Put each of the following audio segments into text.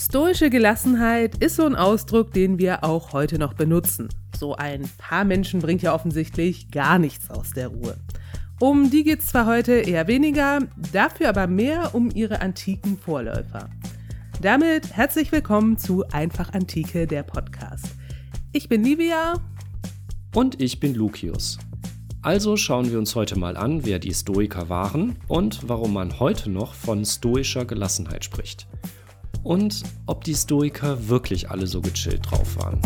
Stoische Gelassenheit ist so ein Ausdruck, den wir auch heute noch benutzen. So ein paar Menschen bringt ja offensichtlich gar nichts aus der Ruhe. Um die geht es zwar heute eher weniger, dafür aber mehr um ihre antiken Vorläufer. Damit herzlich willkommen zu Einfach Antike, der Podcast. Ich bin Livia. Und ich bin Lucius. Also schauen wir uns heute mal an, wer die Stoiker waren und warum man heute noch von stoischer Gelassenheit spricht und ob die Stoiker wirklich alle so gechillt drauf waren.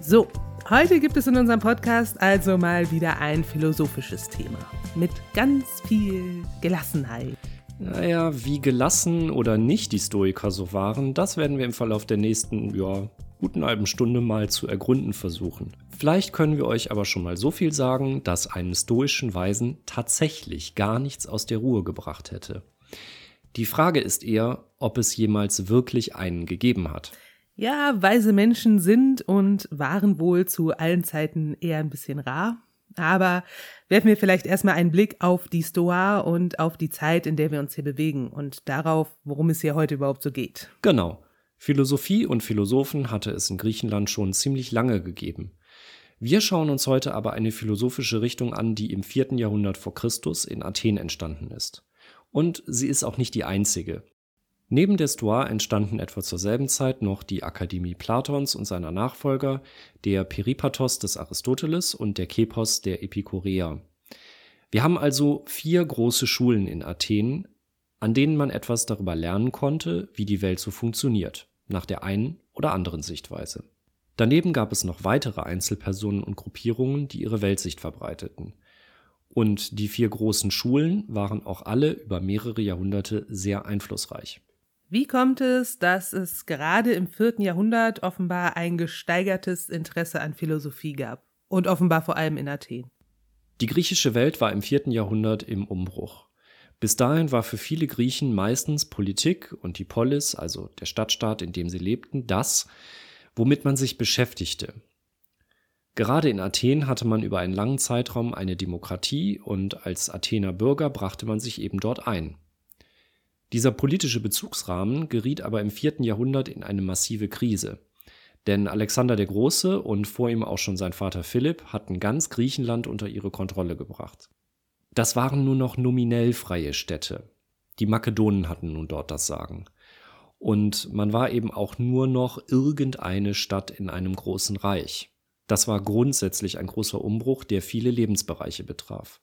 So, heute gibt es in unserem Podcast also mal wieder ein philosophisches Thema mit ganz viel Gelassenheit. Naja, wie gelassen oder nicht die Stoiker so waren, das werden wir im Verlauf der nächsten, ja, guten halben Stunde mal zu ergründen versuchen. Vielleicht können wir euch aber schon mal so viel sagen, dass einen stoischen Weisen tatsächlich gar nichts aus der Ruhe gebracht hätte. Die Frage ist eher, ob es jemals wirklich einen gegeben hat. Ja, weise Menschen sind und waren wohl zu allen Zeiten eher ein bisschen rar. Aber werfen wir vielleicht erstmal einen Blick auf die Stoa und auf die Zeit, in der wir uns hier bewegen und darauf, worum es hier heute überhaupt so geht. Genau. Philosophie und Philosophen hatte es in Griechenland schon ziemlich lange gegeben. Wir schauen uns heute aber eine philosophische Richtung an, die im vierten Jahrhundert vor Christus in Athen entstanden ist. Und sie ist auch nicht die einzige. Neben der Stoa entstanden etwa zur selben Zeit noch die Akademie Platons und seiner Nachfolger, der Peripatos des Aristoteles und der Kepos der Epikureer. Wir haben also vier große Schulen in Athen, an denen man etwas darüber lernen konnte, wie die Welt so funktioniert, nach der einen oder anderen Sichtweise. Daneben gab es noch weitere Einzelpersonen und Gruppierungen, die ihre Weltsicht verbreiteten. Und die vier großen Schulen waren auch alle über mehrere Jahrhunderte sehr einflussreich. Wie kommt es, dass es gerade im vierten Jahrhundert offenbar ein gesteigertes Interesse an Philosophie gab? Und offenbar vor allem in Athen. Die griechische Welt war im vierten Jahrhundert im Umbruch. Bis dahin war für viele Griechen meistens Politik und die Polis, also der Stadtstaat, in dem sie lebten, das, womit man sich beschäftigte. Gerade in Athen hatte man über einen langen Zeitraum eine Demokratie und als Athener Bürger brachte man sich eben dort ein. Dieser politische Bezugsrahmen geriet aber im vierten Jahrhundert in eine massive Krise. Denn Alexander der Große und vor ihm auch schon sein Vater Philipp hatten ganz Griechenland unter ihre Kontrolle gebracht. Das waren nur noch nominell freie Städte. Die Makedonen hatten nun dort das Sagen. Und man war eben auch nur noch irgendeine Stadt in einem großen Reich. Das war grundsätzlich ein großer Umbruch, der viele Lebensbereiche betraf.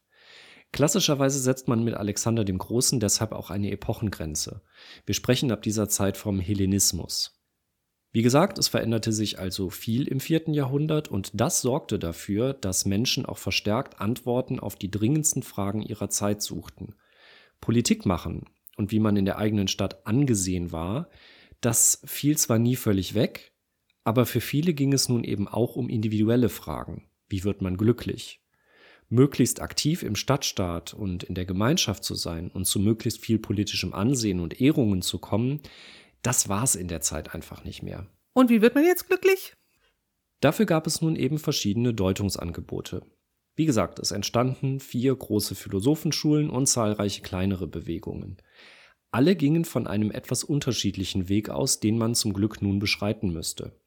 Klassischerweise setzt man mit Alexander dem Großen deshalb auch eine Epochengrenze. Wir sprechen ab dieser Zeit vom Hellenismus. Wie gesagt, es veränderte sich also viel im vierten Jahrhundert und das sorgte dafür, dass Menschen auch verstärkt Antworten auf die dringendsten Fragen ihrer Zeit suchten. Politik machen und wie man in der eigenen Stadt angesehen war, das fiel zwar nie völlig weg, aber für viele ging es nun eben auch um individuelle Fragen. Wie wird man glücklich? Möglichst aktiv im Stadtstaat und in der Gemeinschaft zu sein und zu möglichst viel politischem Ansehen und Ehrungen zu kommen, das war es in der Zeit einfach nicht mehr. Und wie wird man jetzt glücklich? Dafür gab es nun eben verschiedene Deutungsangebote. Wie gesagt, es entstanden vier große Philosophenschulen und zahlreiche kleinere Bewegungen. Alle gingen von einem etwas unterschiedlichen Weg aus, den man zum Glück nun beschreiten müsste.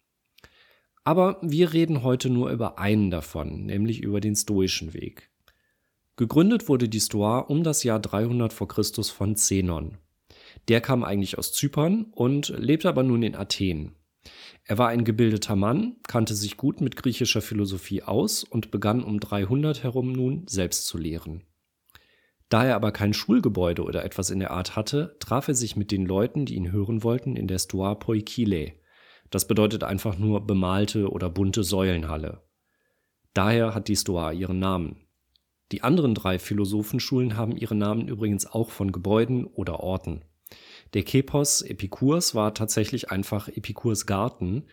Aber wir reden heute nur über einen davon, nämlich über den stoischen Weg. Gegründet wurde die Stoa um das Jahr 300 v. Chr. von Zenon. Der kam eigentlich aus Zypern und lebte aber nun in Athen. Er war ein gebildeter Mann, kannte sich gut mit griechischer Philosophie aus und begann um 300 herum nun selbst zu lehren. Da er aber kein Schulgebäude oder etwas in der Art hatte, traf er sich mit den Leuten, die ihn hören wollten, in der Stoa Poikile. Das bedeutet einfach nur bemalte oder bunte Säulenhalle. Daher hat die Stoa ihren Namen. Die anderen drei Philosophenschulen haben ihre Namen übrigens auch von Gebäuden oder Orten. Der Kepos Epikurs war tatsächlich einfach Epikurs Garten.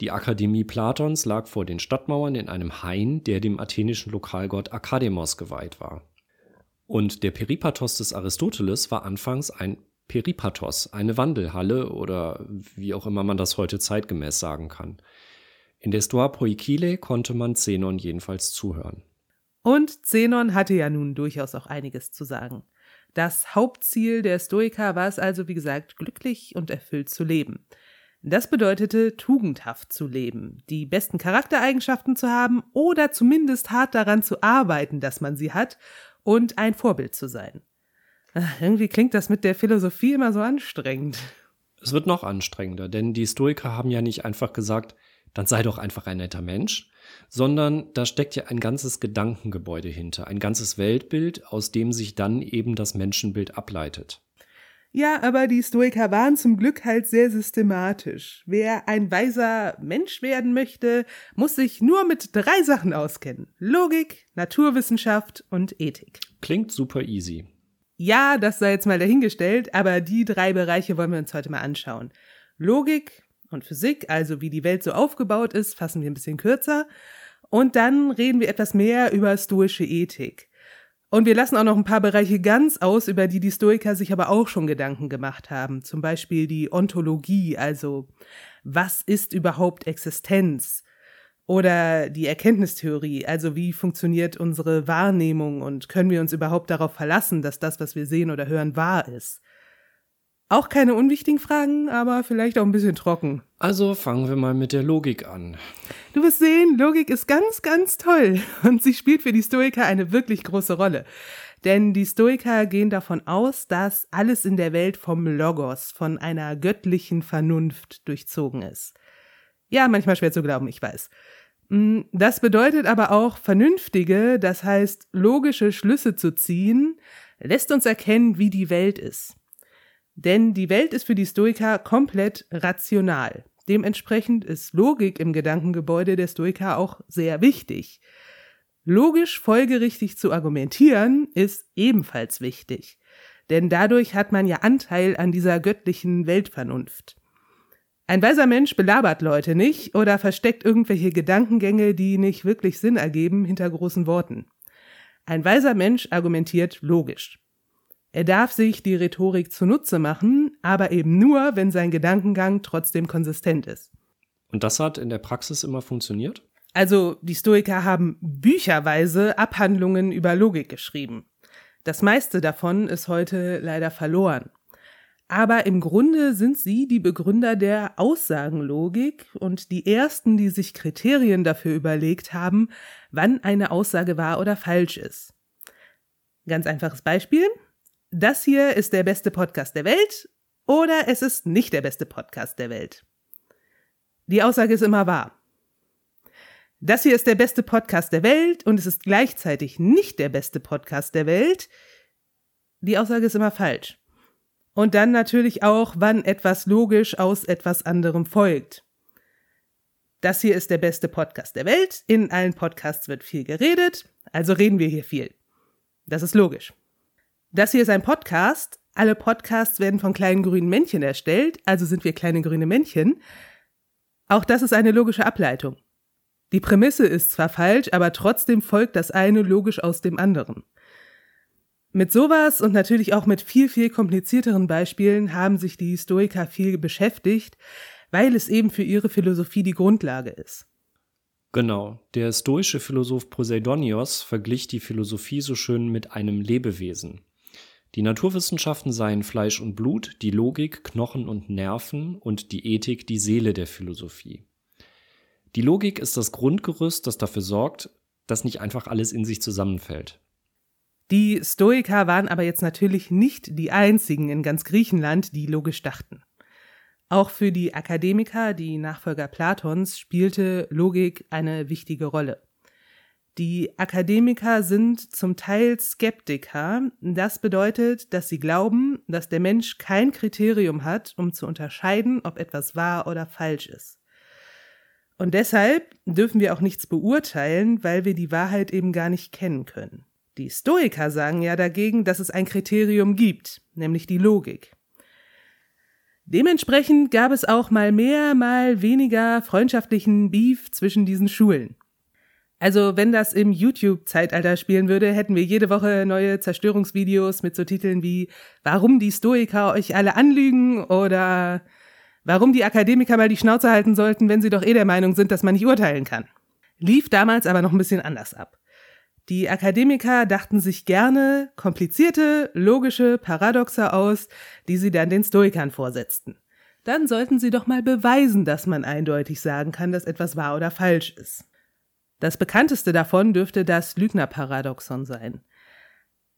Die Akademie Platons lag vor den Stadtmauern in einem Hain, der dem athenischen Lokalgott Akademos geweiht war. Und der Peripatos des Aristoteles war anfangs ein Peripatos, eine Wandelhalle oder wie auch immer man das heute zeitgemäß sagen kann. In der Stoa Poikile konnte man Zenon jedenfalls zuhören. Und Zenon hatte ja nun durchaus auch einiges zu sagen. Das Hauptziel der Stoiker war es also, wie gesagt, glücklich und erfüllt zu leben. Das bedeutete, tugendhaft zu leben, die besten Charaktereigenschaften zu haben oder zumindest hart daran zu arbeiten, dass man sie hat und ein Vorbild zu sein. Ach, irgendwie klingt das mit der Philosophie immer so anstrengend. Es wird noch anstrengender, denn die Stoiker haben ja nicht einfach gesagt, dann sei doch einfach ein netter Mensch, sondern da steckt ja ein ganzes Gedankengebäude hinter, ein ganzes Weltbild, aus dem sich dann eben das Menschenbild ableitet. Ja, aber die Stoiker waren zum Glück halt sehr systematisch. Wer ein weiser Mensch werden möchte, muss sich nur mit drei Sachen auskennen. Logik, Naturwissenschaft und Ethik. Klingt super easy. Ja, das sei jetzt mal dahingestellt, aber die drei Bereiche wollen wir uns heute mal anschauen. Logik und Physik, also wie die Welt so aufgebaut ist, fassen wir ein bisschen kürzer. Und dann reden wir etwas mehr über stoische Ethik. Und wir lassen auch noch ein paar Bereiche ganz aus, über die die Stoiker sich aber auch schon Gedanken gemacht haben. Zum Beispiel die Ontologie, also was ist überhaupt Existenz? Oder die Erkenntnistheorie, also wie funktioniert unsere Wahrnehmung und können wir uns überhaupt darauf verlassen, dass das, was wir sehen oder hören, wahr ist? Auch keine unwichtigen Fragen, aber vielleicht auch ein bisschen trocken. Also fangen wir mal mit der Logik an. Du wirst sehen, Logik ist ganz, ganz toll und sie spielt für die Stoiker eine wirklich große Rolle. Denn die Stoiker gehen davon aus, dass alles in der Welt vom Logos, von einer göttlichen Vernunft durchzogen ist. Ja, manchmal schwer zu glauben, ich weiß. Mm, das bedeutet aber auch vernünftige, das heißt logische Schlüsse zu ziehen, lässt uns erkennen, wie die Welt ist. Denn die Welt ist für die Stoiker komplett rational. Dementsprechend ist Logik im Gedankengebäude der Stoiker auch sehr wichtig. Logisch folgerichtig zu argumentieren ist ebenfalls wichtig. Denn dadurch hat man ja Anteil an dieser göttlichen Weltvernunft. Ein weiser Mensch belabert Leute nicht oder versteckt irgendwelche Gedankengänge, die nicht wirklich Sinn ergeben, hinter großen Worten. Ein weiser Mensch argumentiert logisch. Er darf sich die Rhetorik zunutze machen, aber eben nur, wenn sein Gedankengang trotzdem konsistent ist. Und das hat in der Praxis immer funktioniert? Also, die Stoiker haben bücherweise Abhandlungen über Logik geschrieben. Das meiste davon ist heute leider verloren. Aber im Grunde sind sie die Begründer der Aussagenlogik und die ersten, die sich Kriterien dafür überlegt haben, wann eine Aussage wahr oder falsch ist. Ganz einfaches Beispiel das hier ist der beste Podcast der Welt oder es ist nicht der beste Podcast der Welt. Die Aussage ist immer wahr. Das hier ist der beste Podcast der Welt und es ist gleichzeitig nicht der beste Podcast der Welt. Die Aussage ist immer falsch. Und dann natürlich auch, wann etwas logisch aus etwas anderem folgt. Das hier ist der beste Podcast der Welt. In allen Podcasts wird viel geredet, also reden wir hier viel. Das ist logisch. Das hier ist ein Podcast. Alle Podcasts werden von kleinen grünen Männchen erstellt, also sind wir kleine grüne Männchen. Auch das ist eine logische Ableitung. Die Prämisse ist zwar falsch, aber trotzdem folgt das eine logisch aus dem anderen. Mit sowas und natürlich auch mit viel, viel komplizierteren Beispielen haben sich die Stoiker viel beschäftigt, weil es eben für ihre Philosophie die Grundlage ist. Genau, der stoische Philosoph Poseidonios verglich die Philosophie so schön mit einem Lebewesen. Die Naturwissenschaften seien Fleisch und Blut, die Logik Knochen und Nerven und die Ethik die Seele der Philosophie. Die Logik ist das Grundgerüst, das dafür sorgt, dass nicht einfach alles in sich zusammenfällt. Die Stoiker waren aber jetzt natürlich nicht die einzigen in ganz Griechenland, die logisch dachten. Auch für die Akademiker, die Nachfolger Platons, spielte Logik eine wichtige Rolle. Die Akademiker sind zum Teil Skeptiker. Das bedeutet, dass sie glauben, dass der Mensch kein Kriterium hat, um zu unterscheiden, ob etwas wahr oder falsch ist. Und deshalb dürfen wir auch nichts beurteilen, weil wir die Wahrheit eben gar nicht kennen können. Die Stoiker sagen ja dagegen, dass es ein Kriterium gibt, nämlich die Logik. Dementsprechend gab es auch mal mehr, mal weniger freundschaftlichen Beef zwischen diesen Schulen. Also wenn das im YouTube-Zeitalter spielen würde, hätten wir jede Woche neue Zerstörungsvideos mit so Titeln wie Warum die Stoiker euch alle anlügen oder Warum die Akademiker mal die Schnauze halten sollten, wenn sie doch eh der Meinung sind, dass man nicht urteilen kann. Lief damals aber noch ein bisschen anders ab. Die Akademiker dachten sich gerne komplizierte, logische Paradoxe aus, die sie dann den Stoikern vorsetzten. Dann sollten sie doch mal beweisen, dass man eindeutig sagen kann, dass etwas wahr oder falsch ist. Das bekannteste davon dürfte das Lügnerparadoxon sein.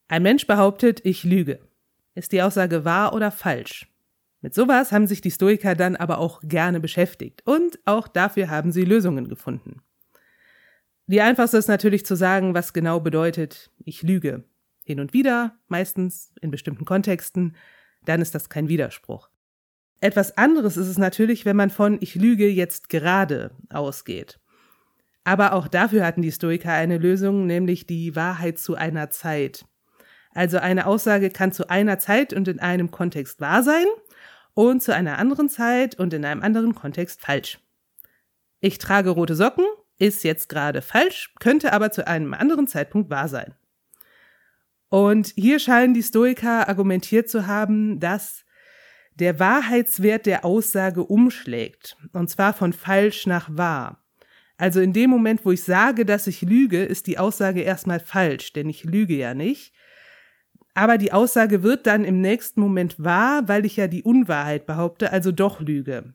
Ein Mensch behauptet, ich lüge. Ist die Aussage wahr oder falsch? Mit sowas haben sich die Stoiker dann aber auch gerne beschäftigt und auch dafür haben sie Lösungen gefunden. Die einfachste ist natürlich zu sagen, was genau bedeutet, ich lüge. Hin und wieder, meistens in bestimmten Kontexten, dann ist das kein Widerspruch. Etwas anderes ist es natürlich, wenn man von ich lüge jetzt gerade ausgeht. Aber auch dafür hatten die Stoiker eine Lösung, nämlich die Wahrheit zu einer Zeit. Also eine Aussage kann zu einer Zeit und in einem Kontext wahr sein und zu einer anderen Zeit und in einem anderen Kontext falsch. Ich trage rote Socken ist jetzt gerade falsch, könnte aber zu einem anderen Zeitpunkt wahr sein. Und hier scheinen die Stoiker argumentiert zu haben, dass der Wahrheitswert der Aussage umschlägt, und zwar von falsch nach wahr. Also in dem Moment, wo ich sage, dass ich lüge, ist die Aussage erstmal falsch, denn ich lüge ja nicht. Aber die Aussage wird dann im nächsten Moment wahr, weil ich ja die Unwahrheit behaupte, also doch lüge.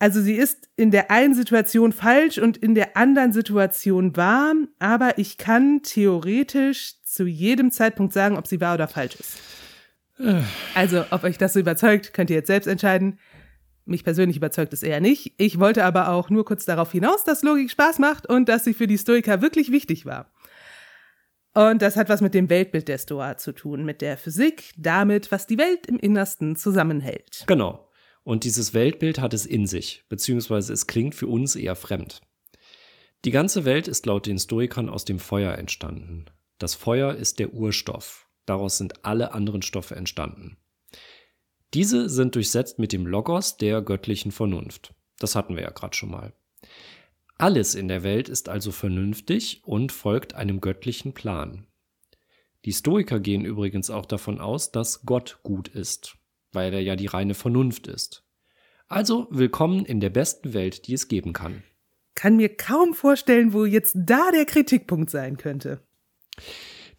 Also sie ist in der einen Situation falsch und in der anderen Situation wahr, aber ich kann theoretisch zu jedem Zeitpunkt sagen, ob sie wahr oder falsch ist. Also, ob euch das so überzeugt, könnt ihr jetzt selbst entscheiden. Mich persönlich überzeugt es eher nicht. Ich wollte aber auch nur kurz darauf hinaus, dass Logik Spaß macht und dass sie für die Stoiker wirklich wichtig war. Und das hat was mit dem Weltbild der Stoa zu tun, mit der Physik, damit, was die Welt im Innersten zusammenhält. Genau. Und dieses Weltbild hat es in sich, beziehungsweise es klingt für uns eher fremd. Die ganze Welt ist laut den Stoikern aus dem Feuer entstanden. Das Feuer ist der Urstoff. Daraus sind alle anderen Stoffe entstanden. Diese sind durchsetzt mit dem Logos der göttlichen Vernunft. Das hatten wir ja gerade schon mal. Alles in der Welt ist also vernünftig und folgt einem göttlichen Plan. Die Stoiker gehen übrigens auch davon aus, dass Gott gut ist weil er ja die reine Vernunft ist. Also willkommen in der besten Welt, die es geben kann. Kann mir kaum vorstellen, wo jetzt da der Kritikpunkt sein könnte.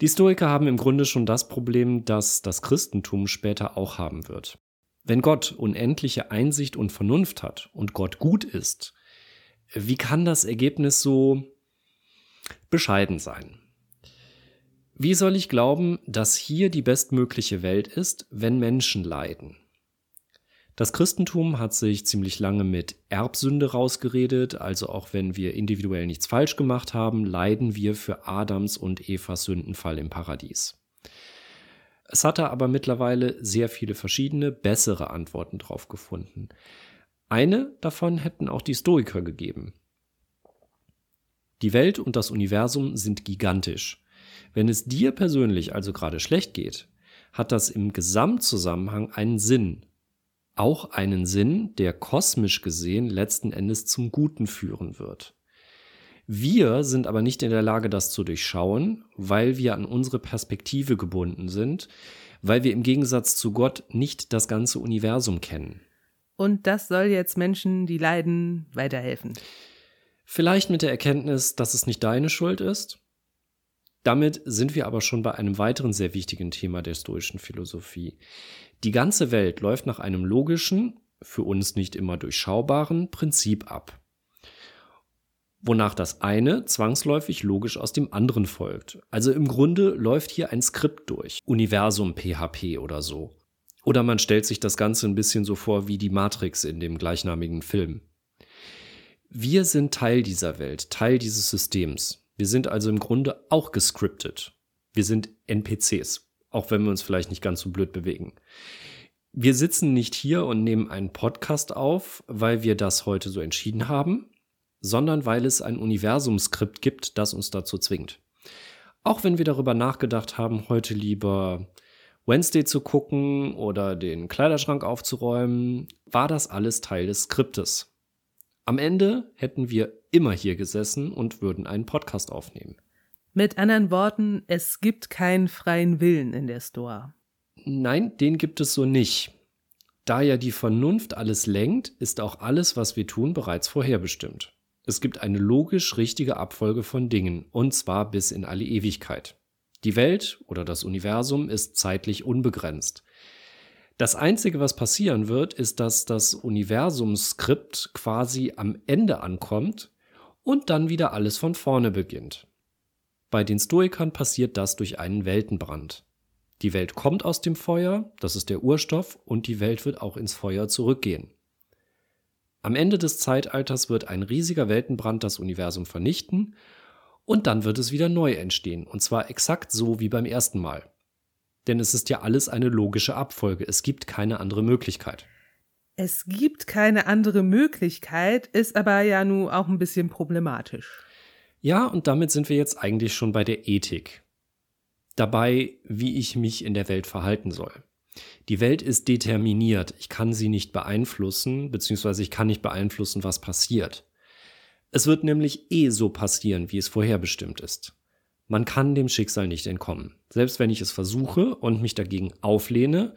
Die Stoiker haben im Grunde schon das Problem, das das Christentum später auch haben wird. Wenn Gott unendliche Einsicht und Vernunft hat und Gott gut ist, wie kann das Ergebnis so bescheiden sein? Wie soll ich glauben, dass hier die bestmögliche Welt ist, wenn Menschen leiden? Das Christentum hat sich ziemlich lange mit Erbsünde rausgeredet, also auch wenn wir individuell nichts falsch gemacht haben, leiden wir für Adams und Evas Sündenfall im Paradies. Es hatte aber mittlerweile sehr viele verschiedene, bessere Antworten drauf gefunden. Eine davon hätten auch die Stoiker gegeben. Die Welt und das Universum sind gigantisch. Wenn es dir persönlich also gerade schlecht geht, hat das im Gesamtzusammenhang einen Sinn. Auch einen Sinn, der kosmisch gesehen letzten Endes zum Guten führen wird. Wir sind aber nicht in der Lage, das zu durchschauen, weil wir an unsere Perspektive gebunden sind, weil wir im Gegensatz zu Gott nicht das ganze Universum kennen. Und das soll jetzt Menschen, die leiden, weiterhelfen. Vielleicht mit der Erkenntnis, dass es nicht deine Schuld ist, damit sind wir aber schon bei einem weiteren sehr wichtigen Thema der stoischen Philosophie. Die ganze Welt läuft nach einem logischen, für uns nicht immer durchschaubaren Prinzip ab. Wonach das eine zwangsläufig logisch aus dem anderen folgt. Also im Grunde läuft hier ein Skript durch. Universum PHP oder so. Oder man stellt sich das Ganze ein bisschen so vor wie die Matrix in dem gleichnamigen Film. Wir sind Teil dieser Welt, Teil dieses Systems. Wir sind also im Grunde auch gescriptet. Wir sind NPCs, auch wenn wir uns vielleicht nicht ganz so blöd bewegen. Wir sitzen nicht hier und nehmen einen Podcast auf, weil wir das heute so entschieden haben, sondern weil es ein Universumskript gibt, das uns dazu zwingt. Auch wenn wir darüber nachgedacht haben, heute lieber Wednesday zu gucken oder den Kleiderschrank aufzuräumen, war das alles Teil des Skriptes. Am Ende hätten wir immer hier gesessen und würden einen Podcast aufnehmen. Mit anderen Worten, es gibt keinen freien Willen in der Store. Nein, den gibt es so nicht. Da ja die Vernunft alles lenkt, ist auch alles, was wir tun, bereits vorherbestimmt. Es gibt eine logisch richtige Abfolge von Dingen, und zwar bis in alle Ewigkeit. Die Welt oder das Universum ist zeitlich unbegrenzt. Das Einzige, was passieren wird, ist, dass das Universumsskript quasi am Ende ankommt und dann wieder alles von vorne beginnt. Bei den Stoikern passiert das durch einen Weltenbrand. Die Welt kommt aus dem Feuer, das ist der Urstoff, und die Welt wird auch ins Feuer zurückgehen. Am Ende des Zeitalters wird ein riesiger Weltenbrand das Universum vernichten und dann wird es wieder neu entstehen, und zwar exakt so wie beim ersten Mal. Denn es ist ja alles eine logische Abfolge, es gibt keine andere Möglichkeit. Es gibt keine andere Möglichkeit, ist aber ja nun auch ein bisschen problematisch. Ja, und damit sind wir jetzt eigentlich schon bei der Ethik. Dabei, wie ich mich in der Welt verhalten soll. Die Welt ist determiniert. Ich kann sie nicht beeinflussen, beziehungsweise ich kann nicht beeinflussen, was passiert. Es wird nämlich eh so passieren, wie es vorherbestimmt ist. Man kann dem Schicksal nicht entkommen. Selbst wenn ich es versuche und mich dagegen auflehne,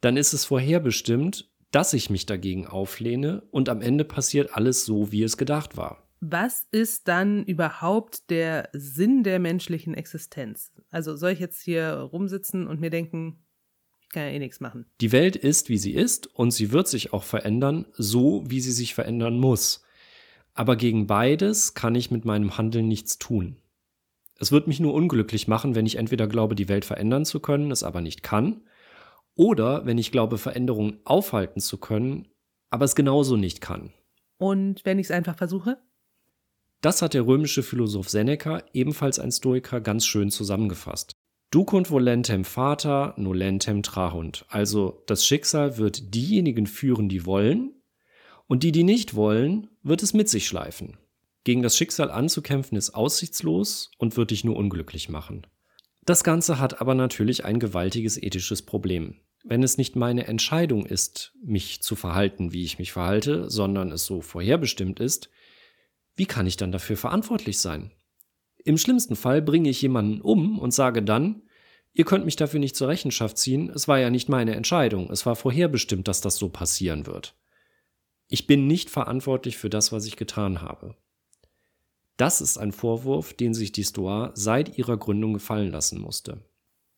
dann ist es vorherbestimmt, dass ich mich dagegen auflehne und am Ende passiert alles so, wie es gedacht war. Was ist dann überhaupt der Sinn der menschlichen Existenz? Also soll ich jetzt hier rumsitzen und mir denken, ich kann ja eh nichts machen. Die Welt ist, wie sie ist und sie wird sich auch verändern, so wie sie sich verändern muss. Aber gegen beides kann ich mit meinem Handeln nichts tun. Es wird mich nur unglücklich machen, wenn ich entweder glaube, die Welt verändern zu können, es aber nicht kann, oder wenn ich glaube, Veränderungen aufhalten zu können, aber es genauso nicht kann. Und wenn ich es einfach versuche? Das hat der römische Philosoph Seneca, ebenfalls ein Stoiker, ganz schön zusammengefasst. Ducunt volentem fata, nolentem trahunt. Also das Schicksal wird diejenigen führen, die wollen, und die, die nicht wollen, wird es mit sich schleifen. Gegen das Schicksal anzukämpfen ist aussichtslos und wird dich nur unglücklich machen. Das Ganze hat aber natürlich ein gewaltiges ethisches Problem. Wenn es nicht meine Entscheidung ist, mich zu verhalten, wie ich mich verhalte, sondern es so vorherbestimmt ist, wie kann ich dann dafür verantwortlich sein? Im schlimmsten Fall bringe ich jemanden um und sage dann, ihr könnt mich dafür nicht zur Rechenschaft ziehen, es war ja nicht meine Entscheidung, es war vorherbestimmt, dass das so passieren wird. Ich bin nicht verantwortlich für das, was ich getan habe. Das ist ein Vorwurf, den sich die Stoa seit ihrer Gründung gefallen lassen musste.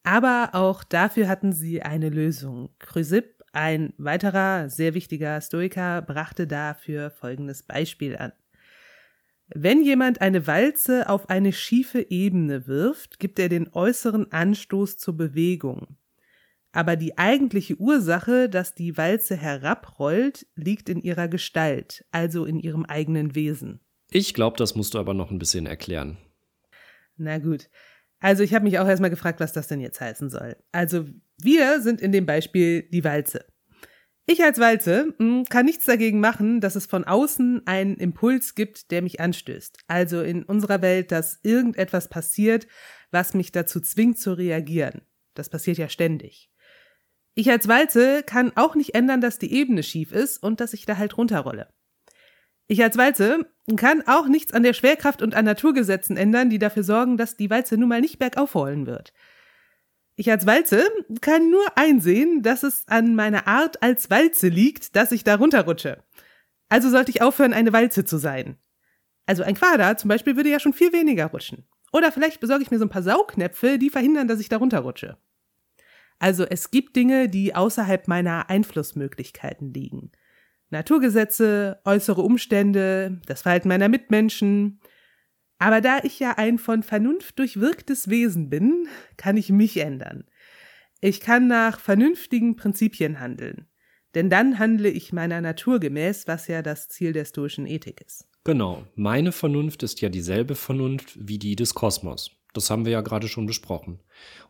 Aber auch dafür hatten sie eine Lösung. Chrysipp, ein weiterer sehr wichtiger Stoiker, brachte dafür folgendes Beispiel an. Wenn jemand eine Walze auf eine schiefe Ebene wirft, gibt er den äußeren Anstoß zur Bewegung. Aber die eigentliche Ursache, dass die Walze herabrollt, liegt in ihrer Gestalt, also in ihrem eigenen Wesen. Ich glaube, das musst du aber noch ein bisschen erklären. Na gut. Also ich habe mich auch erstmal gefragt, was das denn jetzt heißen soll. Also wir sind in dem Beispiel die Walze. Ich als Walze hm, kann nichts dagegen machen, dass es von außen einen Impuls gibt, der mich anstößt. Also in unserer Welt, dass irgendetwas passiert, was mich dazu zwingt zu reagieren. Das passiert ja ständig. Ich als Walze kann auch nicht ändern, dass die Ebene schief ist und dass ich da halt runterrolle. Ich als Walze kann auch nichts an der Schwerkraft und an Naturgesetzen ändern, die dafür sorgen, dass die Walze nun mal nicht bergauf rollen wird. Ich als Walze kann nur einsehen, dass es an meiner Art als Walze liegt, dass ich da runterrutsche. Also sollte ich aufhören, eine Walze zu sein. Also ein Quader zum Beispiel würde ja schon viel weniger rutschen. Oder vielleicht besorge ich mir so ein paar Saugnäpfe, die verhindern, dass ich da runterrutsche. Also es gibt Dinge, die außerhalb meiner Einflussmöglichkeiten liegen. Naturgesetze, äußere Umstände, das Verhalten meiner Mitmenschen. Aber da ich ja ein von Vernunft durchwirktes Wesen bin, kann ich mich ändern. Ich kann nach vernünftigen Prinzipien handeln. Denn dann handle ich meiner Natur gemäß, was ja das Ziel der stoischen Ethik ist. Genau, meine Vernunft ist ja dieselbe Vernunft wie die des Kosmos. Das haben wir ja gerade schon besprochen.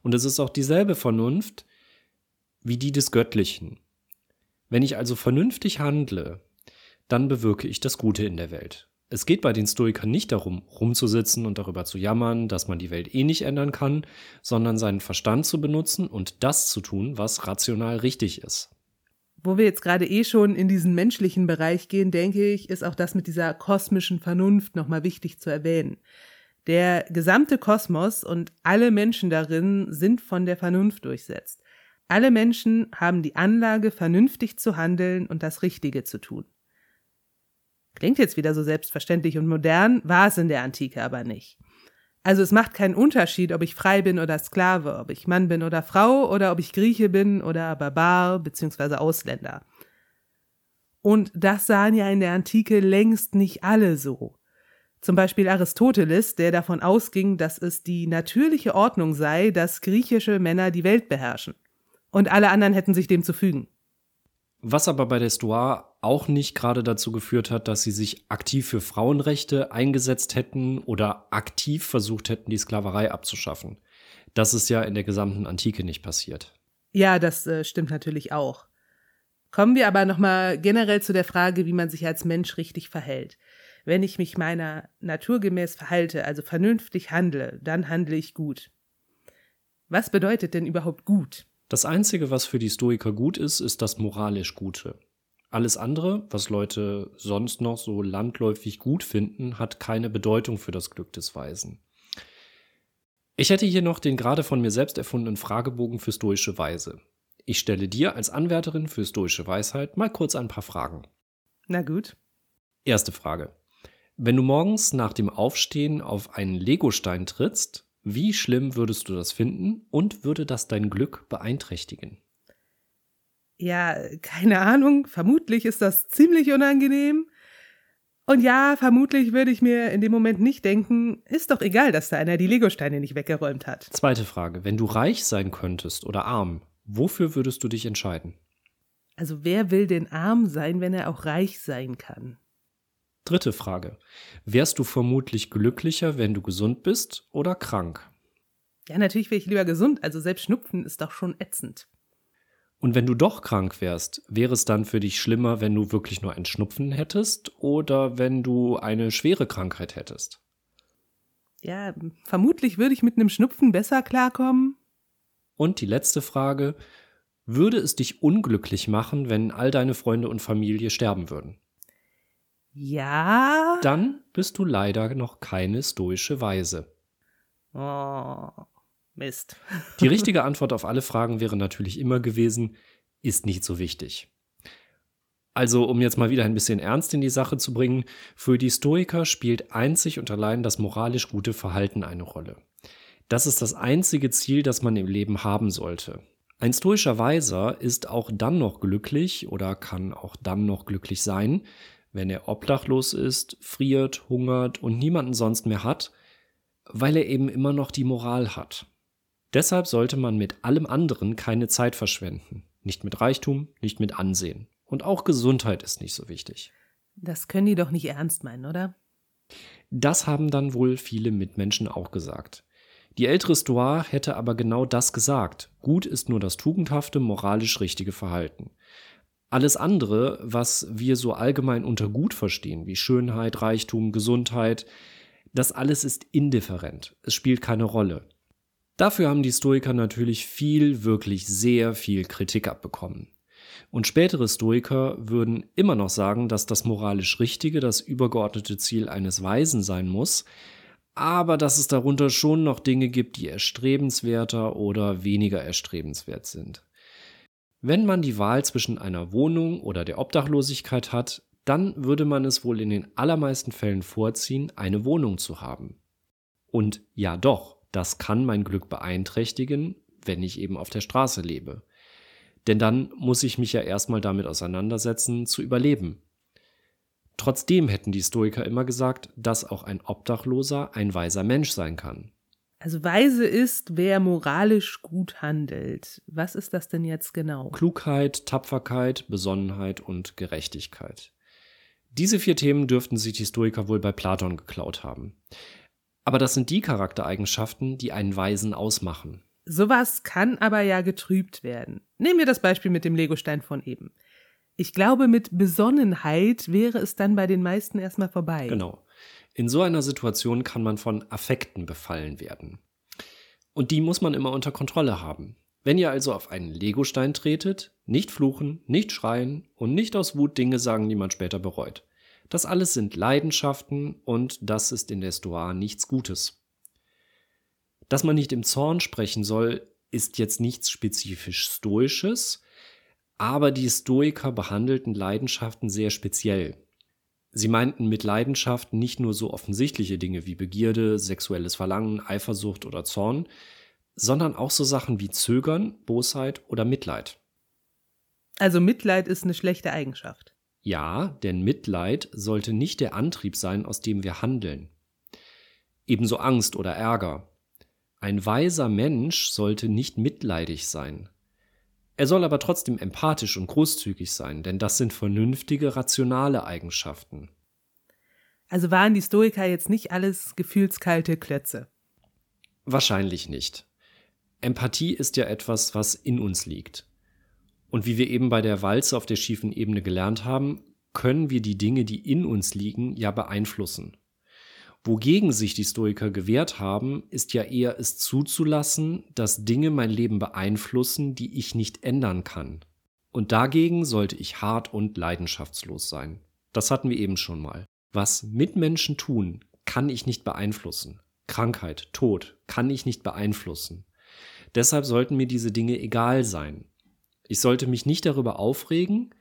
Und es ist auch dieselbe Vernunft wie die des Göttlichen. Wenn ich also vernünftig handle, dann bewirke ich das Gute in der Welt. Es geht bei den Stoikern nicht darum, rumzusitzen und darüber zu jammern, dass man die Welt eh nicht ändern kann, sondern seinen Verstand zu benutzen und das zu tun, was rational richtig ist. Wo wir jetzt gerade eh schon in diesen menschlichen Bereich gehen, denke ich, ist auch das mit dieser kosmischen Vernunft nochmal wichtig zu erwähnen. Der gesamte Kosmos und alle Menschen darin sind von der Vernunft durchsetzt. Alle Menschen haben die Anlage, vernünftig zu handeln und das Richtige zu tun. Klingt jetzt wieder so selbstverständlich und modern, war es in der Antike aber nicht. Also es macht keinen Unterschied, ob ich frei bin oder Sklave, ob ich Mann bin oder Frau oder ob ich Grieche bin oder Barbar bzw. Ausländer. Und das sahen ja in der Antike längst nicht alle so. Zum Beispiel Aristoteles, der davon ausging, dass es die natürliche Ordnung sei, dass griechische Männer die Welt beherrschen. Und alle anderen hätten sich dem zu fügen. Was aber bei der Stoa auch nicht gerade dazu geführt hat, dass sie sich aktiv für Frauenrechte eingesetzt hätten oder aktiv versucht hätten, die Sklaverei abzuschaffen. Das ist ja in der gesamten Antike nicht passiert. Ja, das äh, stimmt natürlich auch. Kommen wir aber nochmal generell zu der Frage, wie man sich als Mensch richtig verhält. Wenn ich mich meiner naturgemäß verhalte, also vernünftig handle, dann handle ich gut. Was bedeutet denn überhaupt gut? Das Einzige, was für die Stoiker gut ist, ist das moralisch Gute. Alles andere, was Leute sonst noch so landläufig gut finden, hat keine Bedeutung für das Glück des Weisen. Ich hätte hier noch den gerade von mir selbst erfundenen Fragebogen für stoische Weise. Ich stelle dir als Anwärterin für stoische Weisheit mal kurz ein paar Fragen. Na gut. Erste Frage. Wenn du morgens nach dem Aufstehen auf einen Legostein trittst, wie schlimm würdest du das finden und würde das dein Glück beeinträchtigen? Ja, keine Ahnung. Vermutlich ist das ziemlich unangenehm. Und ja, vermutlich würde ich mir in dem Moment nicht denken, ist doch egal, dass da einer die Legosteine nicht weggeräumt hat. Zweite Frage. Wenn du reich sein könntest oder arm, wofür würdest du dich entscheiden? Also wer will denn arm sein, wenn er auch reich sein kann? Dritte Frage. Wärst du vermutlich glücklicher, wenn du gesund bist oder krank? Ja, natürlich wäre ich lieber gesund, also selbst Schnupfen ist doch schon ätzend. Und wenn du doch krank wärst, wäre es dann für dich schlimmer, wenn du wirklich nur einen Schnupfen hättest oder wenn du eine schwere Krankheit hättest? Ja, vermutlich würde ich mit einem Schnupfen besser klarkommen. Und die letzte Frage. Würde es dich unglücklich machen, wenn all deine Freunde und Familie sterben würden? Ja. Dann bist du leider noch keine stoische Weise. Oh, Mist. Die richtige Antwort auf alle Fragen wäre natürlich immer gewesen, ist nicht so wichtig. Also, um jetzt mal wieder ein bisschen Ernst in die Sache zu bringen, für die Stoiker spielt einzig und allein das moralisch gute Verhalten eine Rolle. Das ist das einzige Ziel, das man im Leben haben sollte. Ein stoischer Weiser ist auch dann noch glücklich oder kann auch dann noch glücklich sein, wenn er obdachlos ist, friert, hungert und niemanden sonst mehr hat, weil er eben immer noch die Moral hat. Deshalb sollte man mit allem anderen keine Zeit verschwenden. Nicht mit Reichtum, nicht mit Ansehen. Und auch Gesundheit ist nicht so wichtig. Das können die doch nicht ernst meinen, oder? Das haben dann wohl viele Mitmenschen auch gesagt. Die ältere Stoa hätte aber genau das gesagt. Gut ist nur das tugendhafte, moralisch richtige Verhalten. Alles andere, was wir so allgemein unter gut verstehen, wie Schönheit, Reichtum, Gesundheit, das alles ist indifferent. Es spielt keine Rolle. Dafür haben die Stoiker natürlich viel, wirklich sehr viel Kritik abbekommen. Und spätere Stoiker würden immer noch sagen, dass das moralisch Richtige das übergeordnete Ziel eines Weisen sein muss, aber dass es darunter schon noch Dinge gibt, die erstrebenswerter oder weniger erstrebenswert sind. Wenn man die Wahl zwischen einer Wohnung oder der Obdachlosigkeit hat, dann würde man es wohl in den allermeisten Fällen vorziehen, eine Wohnung zu haben. Und ja doch, das kann mein Glück beeinträchtigen, wenn ich eben auf der Straße lebe. Denn dann muss ich mich ja erstmal damit auseinandersetzen, zu überleben. Trotzdem hätten die Stoiker immer gesagt, dass auch ein Obdachloser ein weiser Mensch sein kann. Also weise ist, wer moralisch gut handelt. Was ist das denn jetzt genau? Klugheit, Tapferkeit, Besonnenheit und Gerechtigkeit. Diese vier Themen dürften sich die Stoiker wohl bei Platon geklaut haben. Aber das sind die Charaktereigenschaften, die einen Weisen ausmachen. Sowas kann aber ja getrübt werden. Nehmen wir das Beispiel mit dem Legostein von eben. Ich glaube, mit Besonnenheit wäre es dann bei den meisten erstmal vorbei. Genau. In so einer Situation kann man von Affekten befallen werden. Und die muss man immer unter Kontrolle haben. Wenn ihr also auf einen Legostein tretet, nicht fluchen, nicht schreien und nicht aus Wut Dinge sagen, die man später bereut. Das alles sind Leidenschaften und das ist in der Stoa nichts Gutes. Dass man nicht im Zorn sprechen soll, ist jetzt nichts spezifisch Stoisches, aber die Stoiker behandelten Leidenschaften sehr speziell. Sie meinten mit Leidenschaften nicht nur so offensichtliche Dinge wie Begierde, sexuelles Verlangen, Eifersucht oder Zorn, sondern auch so Sachen wie Zögern, Bosheit oder Mitleid. Also Mitleid ist eine schlechte Eigenschaft. Ja, denn Mitleid sollte nicht der Antrieb sein, aus dem wir handeln. Ebenso Angst oder Ärger. Ein weiser Mensch sollte nicht mitleidig sein. Er soll aber trotzdem empathisch und großzügig sein, denn das sind vernünftige, rationale Eigenschaften. Also waren die Stoiker jetzt nicht alles gefühlskalte Klötze? Wahrscheinlich nicht. Empathie ist ja etwas, was in uns liegt. Und wie wir eben bei der Walze auf der schiefen Ebene gelernt haben, können wir die Dinge, die in uns liegen, ja beeinflussen. Wogegen sich die Stoiker gewehrt haben, ist ja eher es zuzulassen, dass Dinge mein Leben beeinflussen, die ich nicht ändern kann. Und dagegen sollte ich hart und leidenschaftslos sein. Das hatten wir eben schon mal. Was Mitmenschen tun, kann ich nicht beeinflussen. Krankheit, Tod kann ich nicht beeinflussen. Deshalb sollten mir diese Dinge egal sein. Ich sollte mich nicht darüber aufregen,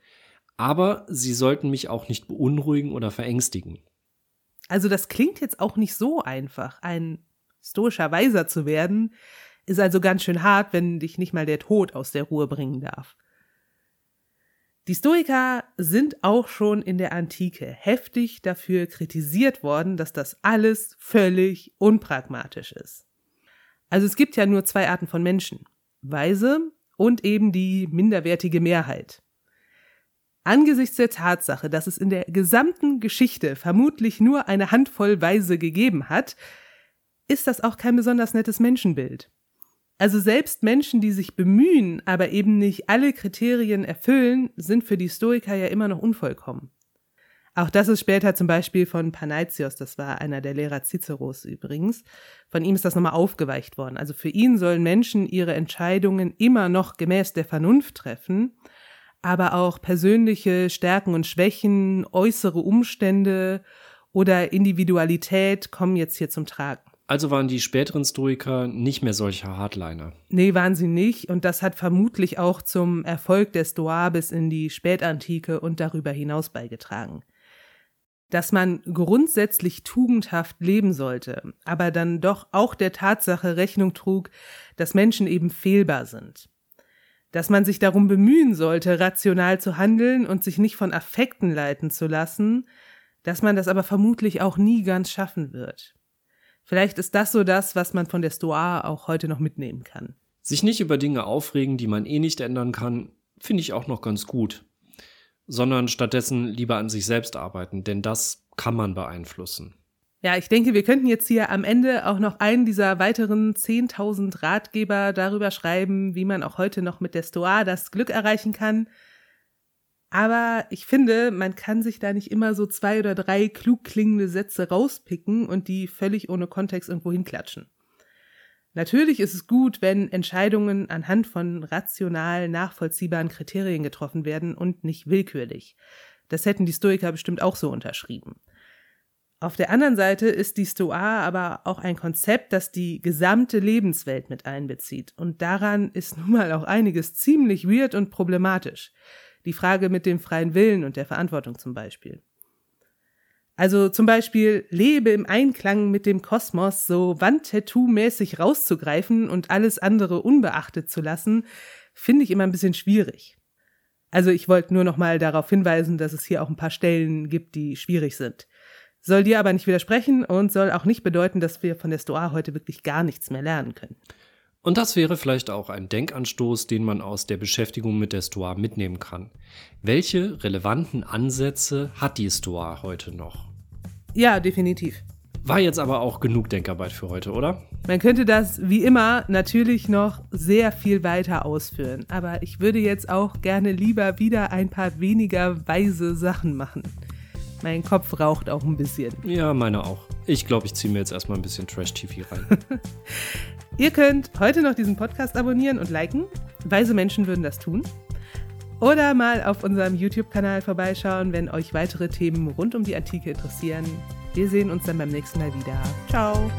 aber sie sollten mich auch nicht beunruhigen oder verängstigen. Also das klingt jetzt auch nicht so einfach. Ein stoischer Weiser zu werden, ist also ganz schön hart, wenn dich nicht mal der Tod aus der Ruhe bringen darf. Die Stoiker sind auch schon in der Antike heftig dafür kritisiert worden, dass das alles völlig unpragmatisch ist. Also es gibt ja nur zwei Arten von Menschen. Weise und eben die minderwertige Mehrheit. Angesichts der Tatsache, dass es in der gesamten Geschichte vermutlich nur eine Handvoll Weise gegeben hat, ist das auch kein besonders nettes Menschenbild. Also selbst Menschen, die sich bemühen, aber eben nicht alle Kriterien erfüllen, sind für die Stoiker ja immer noch unvollkommen. Auch das ist später zum Beispiel von Panaitios, das war einer der Lehrer Ciceros übrigens, von ihm ist das nochmal aufgeweicht worden. Also für ihn sollen Menschen ihre Entscheidungen immer noch gemäß der Vernunft treffen aber auch persönliche Stärken und Schwächen, äußere Umstände oder Individualität kommen jetzt hier zum Tragen. Also waren die späteren Stoiker nicht mehr solche Hardliner. Nee, waren sie nicht. Und das hat vermutlich auch zum Erfolg der Stoa bis in die Spätantike und darüber hinaus beigetragen. Dass man grundsätzlich tugendhaft leben sollte, aber dann doch auch der Tatsache Rechnung trug, dass Menschen eben fehlbar sind dass man sich darum bemühen sollte, rational zu handeln und sich nicht von Affekten leiten zu lassen, dass man das aber vermutlich auch nie ganz schaffen wird. Vielleicht ist das so das, was man von der Stoa auch heute noch mitnehmen kann. Sich nicht über Dinge aufregen, die man eh nicht ändern kann, finde ich auch noch ganz gut. Sondern stattdessen lieber an sich selbst arbeiten, denn das kann man beeinflussen. Ja, ich denke, wir könnten jetzt hier am Ende auch noch einen dieser weiteren 10.000 Ratgeber darüber schreiben, wie man auch heute noch mit der Stoa das Glück erreichen kann. Aber ich finde, man kann sich da nicht immer so zwei oder drei klug klingende Sätze rauspicken und die völlig ohne Kontext irgendwo hinklatschen. Natürlich ist es gut, wenn Entscheidungen anhand von rational nachvollziehbaren Kriterien getroffen werden und nicht willkürlich. Das hätten die Stoiker bestimmt auch so unterschrieben. Auf der anderen Seite ist die Stoa aber auch ein Konzept, das die gesamte Lebenswelt mit einbezieht. Und daran ist nun mal auch einiges ziemlich weird und problematisch. Die Frage mit dem freien Willen und der Verantwortung zum Beispiel. Also zum Beispiel lebe im Einklang mit dem Kosmos, so Wandtattoo-mäßig rauszugreifen und alles andere unbeachtet zu lassen, finde ich immer ein bisschen schwierig. Also ich wollte nur noch mal darauf hinweisen, dass es hier auch ein paar Stellen gibt, die schwierig sind soll dir aber nicht widersprechen und soll auch nicht bedeuten, dass wir von der Stoa heute wirklich gar nichts mehr lernen können. Und das wäre vielleicht auch ein Denkanstoß, den man aus der Beschäftigung mit der Stoa mitnehmen kann. Welche relevanten Ansätze hat die Stoa heute noch? Ja, definitiv. War jetzt aber auch genug Denkarbeit für heute, oder? Man könnte das wie immer natürlich noch sehr viel weiter ausführen, aber ich würde jetzt auch gerne lieber wieder ein paar weniger weise Sachen machen. Mein Kopf raucht auch ein bisschen. Ja, meine auch. Ich glaube, ich ziehe mir jetzt erstmal ein bisschen Trash-TV rein. Ihr könnt heute noch diesen Podcast abonnieren und liken. Weise Menschen würden das tun. Oder mal auf unserem YouTube-Kanal vorbeischauen, wenn euch weitere Themen rund um die Antike interessieren. Wir sehen uns dann beim nächsten Mal wieder. Ciao!